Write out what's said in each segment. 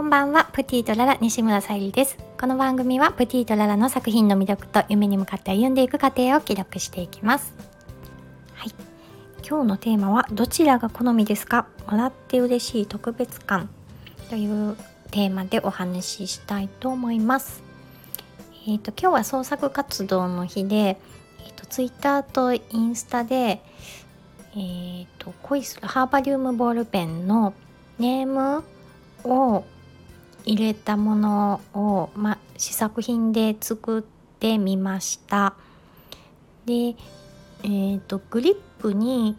こんばんは。プティとララ西村さゆりです。この番組はプティとララの作品の魅力と夢に向かって歩んでいく過程を記録していきます。はい。今日のテーマはどちらが好みですか？もらって嬉しい特別感。というテーマでお話ししたいと思います。えっ、ー、と今日は創作活動の日でえっ、ー、とツイッターとインスタでえーと、恋するハーバリウムボールペンのネームを入れたものを、ま、試作品で作ってみましたで、えーと、グリップに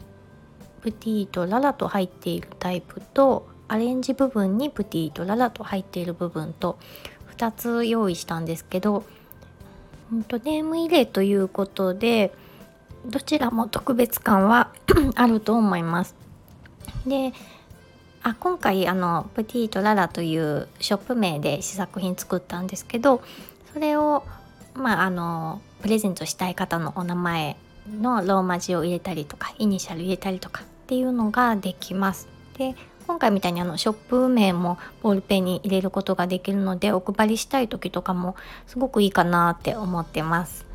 プティとララと入っているタイプとアレンジ部分にプティとララと入っている部分と2つ用意したんですけど、うんと、ネーム入れということでどちらも特別感は あると思います。であ今回あのプティーとララというショップ名で試作品作ったんですけどそれをまああのプレゼントしたい方のお名前のローマ字を入れたりとかイニシャル入れたりとかっていうのができます。で今回みたいにあのショップ名もボールペンに入れることができるのでお配りしたい時とかもすごくいいかなって思ってます。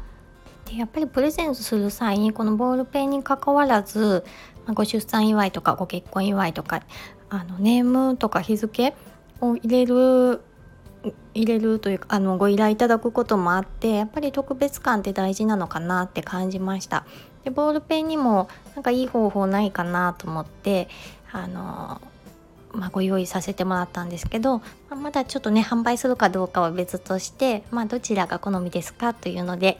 でやっぱりプレゼントする際にこのボールペンにかかわらず、ご出産祝いとかご結婚祝いとかあのネームとか日付を入れる入れるというかあのご依頼いただくこともあってやっぱり特別感って大事なのかなって感じましたでボールペンにもなんかいい方法ないかなと思ってあのまあ、ご用意させてもらったんですけど、まあ、まだちょっとね販売するかどうかは別として、まあ、どちらが好みですかというので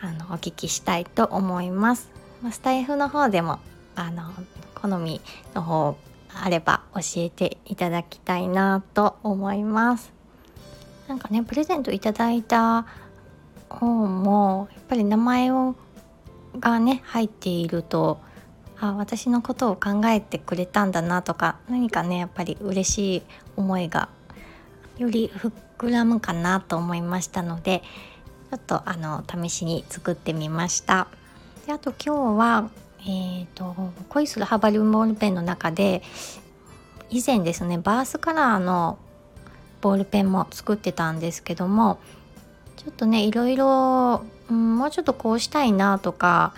あのお聞きしたいと思います。まあ、スタイフの方でもあの好みの方あれば教えていただきたいなと思います。なんかねプレゼントいただいた方もやっぱり名前をがね入っているとあ私のことを考えてくれたんだなとか何かねやっぱり嬉しい思いがより膨らむかなと思いましたのでちょっとあの試しに作ってみました。であと今日はえーと、恋するハバリウムボールペンの中で以前ですねバースカラーのボールペンも作ってたんですけどもちょっとねいろいろ、うん、もうちょっとこうしたいなとか、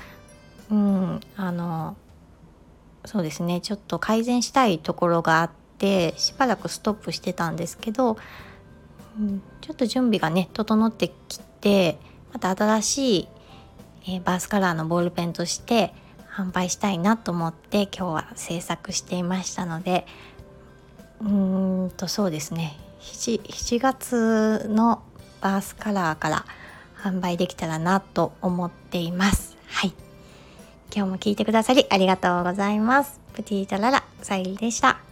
うん、あのそうですねちょっと改善したいところがあってしばらくストップしてたんですけど、うん、ちょっと準備がね整ってきてまた新しい、えー、バースカラーのボールペンとして販売したいなと思って今日は制作していましたのでうーんとそうですね。7, 7月のバースカラーから販売できたらなと思っています。はい。今日も聞いてくださりありがとうございます。プティーララさゆりでした。